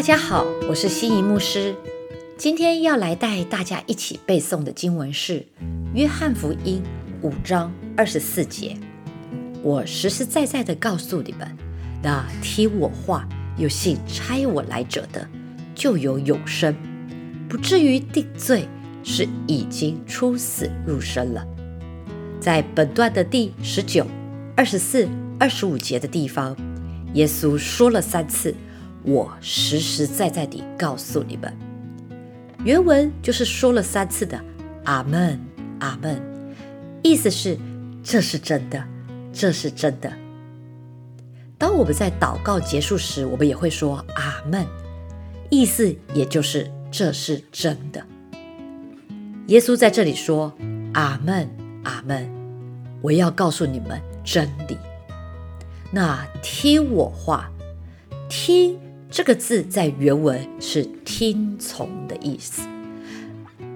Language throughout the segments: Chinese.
大家好，我是心仪牧师。今天要来带大家一起背诵的经文是《约翰福音》五章二十四节。我实实在在的告诉你们，那听我话有信差我来者的，就有永生，不至于定罪，是已经出死入生了。在本段的第十九、二十四、二十五节的地方，耶稣说了三次。我实实在在地告诉你们，原文就是说了三次的“阿门，阿门”，意思是这是真的，这是真的。当我们在祷告结束时，我们也会说“阿门”，意思也就是这是真的。耶稣在这里说“阿门，阿门”，我要告诉你们真理。那听我话，听。这个字在原文是听从的意思。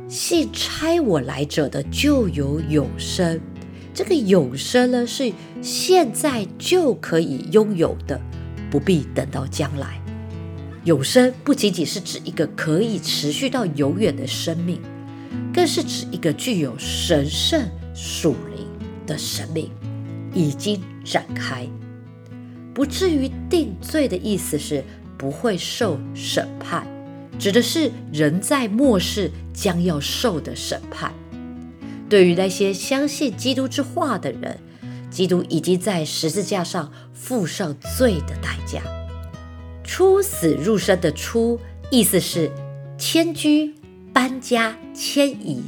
信差我来者的就有永生，这个永生呢是现在就可以拥有的，不必等到将来。永生不仅仅是指一个可以持续到永远的生命，更是指一个具有神圣属灵的生命已经展开，不至于定罪的意思是。不会受审判，指的是人在末世将要受的审判。对于那些相信基督之话的人，基督已经在十字架上付上罪的代价。出死入生的出，意思是迁居、搬家、迁移，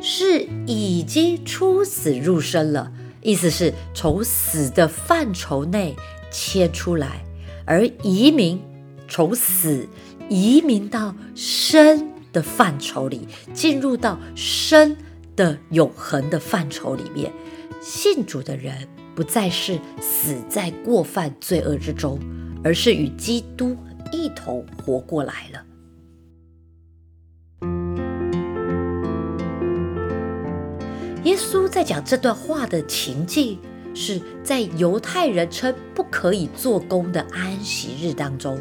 是已经出死入生了，意思是从死的范畴内切出来。而移民从死移民到生的范畴里，进入到生的永恒的范畴里面，信主的人不再是死在过犯罪恶之中，而是与基督一同活过来了。耶稣在讲这段话的情境。是在犹太人称不可以做工的安息日当中，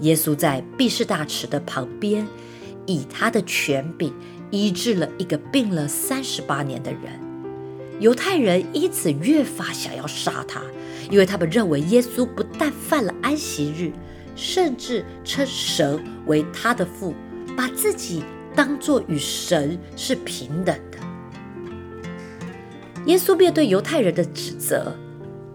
耶稣在毕士大池的旁边，以他的权柄医治了一个病了三十八年的人。犹太人因此越发想要杀他，因为他们认为耶稣不但犯了安息日，甚至称神为他的父，把自己当作与神是平等的。耶稣面对犹太人的指责，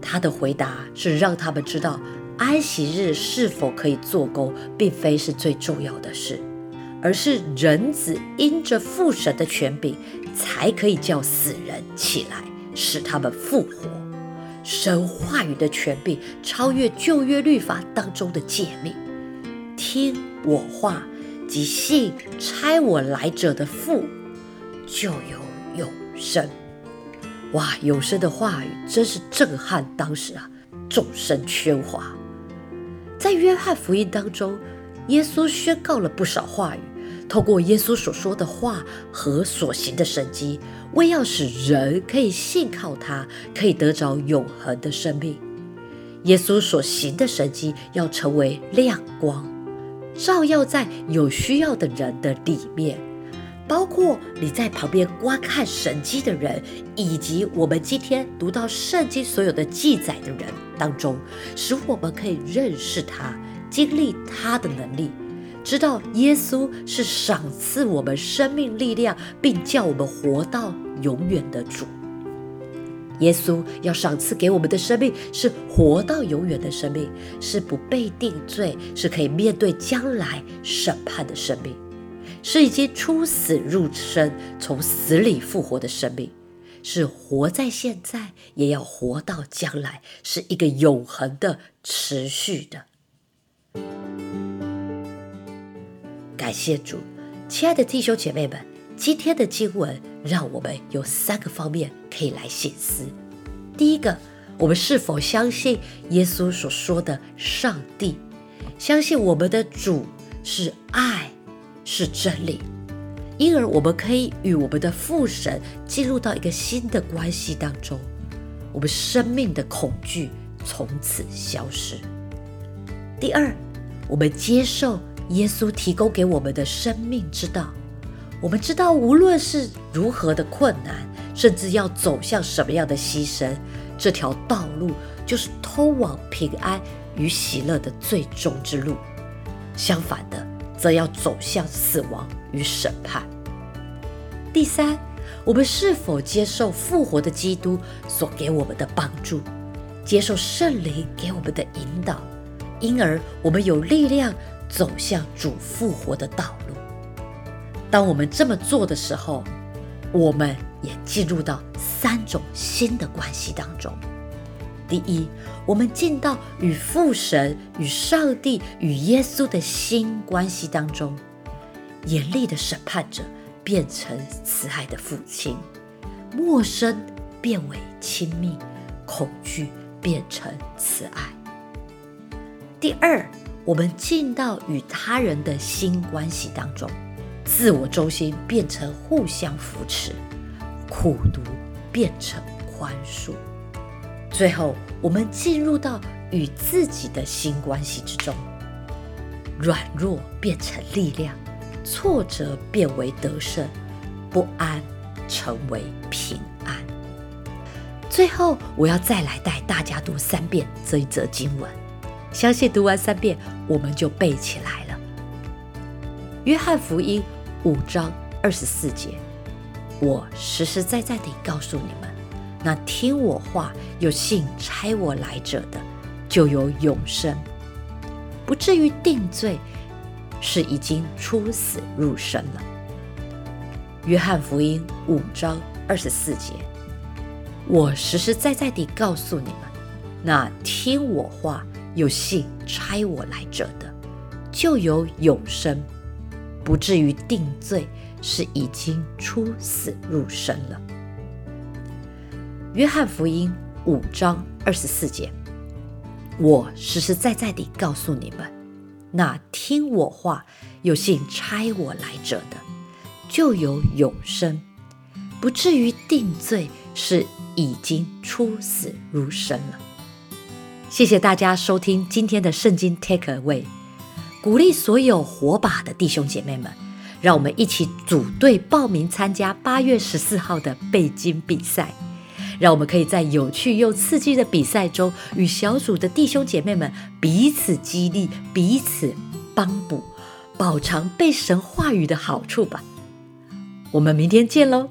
他的回答是让他们知道安息日是否可以做工，并非是最重要的事，而是人子因着父神的权柄，才可以叫死人起来，使他们复活。神话语的权柄超越旧约律法当中的诫命，听我话即信差我来者的父，就有永生。哇！永生的话语真是震撼当时啊，众声喧哗。在约翰福音当中，耶稣宣告了不少话语，透过耶稣所说的话和所行的神迹，为要使人可以信靠他，可以得着永恒的生命。耶稣所行的神迹要成为亮光，照耀在有需要的人的里面。包括你在旁边观看神迹的人，以及我们今天读到圣经所有的记载的人当中，使我们可以认识他，经历他的能力，知道耶稣是赏赐我们生命力量，并叫我们活到永远的主。耶稣要赏赐给我们的生命是活到永远的生命，是不被定罪，是可以面对将来审判的生命。是已经出死入生、从死里复活的生命，是活在现在，也要活到将来，是一个永恒的、持续的。感谢主，亲爱的弟兄姐妹们，今天的经文让我们有三个方面可以来醒思。第一个，我们是否相信耶稣所说的上帝？相信我们的主是爱。是真理，因而我们可以与我们的父神进入到一个新的关系当中，我们生命的恐惧从此消失。第二，我们接受耶稣提供给我们的生命之道。我们知道，无论是如何的困难，甚至要走向什么样的牺牲，这条道路就是通往平安与喜乐的最终之路。相反的，则要走向死亡与审判。第三，我们是否接受复活的基督所给我们的帮助，接受圣灵给我们的引导，因而我们有力量走向主复活的道路。当我们这么做的时候，我们也进入到三种新的关系当中。第一，我们进到与父神、与上帝、与耶稣的新关系当中，严厉的审判者变成慈爱的父亲，陌生变为亲密，恐惧变成慈爱。第二，我们进到与他人的新关系当中，自我中心变成互相扶持，苦读变成宽恕。最后，我们进入到与自己的新关系之中，软弱变成力量，挫折变为得胜，不安成为平安。最后，我要再来带大家读三遍这一则经文，相信读完三遍，我们就背起来了。约翰福音五章二十四节，我实实在在地告诉你们。那听我话、有信差我来者的，就有永生，不至于定罪，是已经出死入生了。约翰福音五章二十四节，我实实在在地告诉你们，那听我话、有信差我来者的，就有永生，不至于定罪，是已经出死入生了。约翰福音五章二十四节，我实实在在地告诉你们，那听我话、有信差我来者的，就有永生，不至于定罪，是已经出死入生了。谢谢大家收听今天的圣经 Take Away，鼓励所有火把的弟兄姐妹们，让我们一起组队报名参加八月十四号的背经比赛。让我们可以在有趣又刺激的比赛中，与小组的弟兄姐妹们彼此激励、彼此帮补，饱尝被神话语的好处吧。我们明天见喽！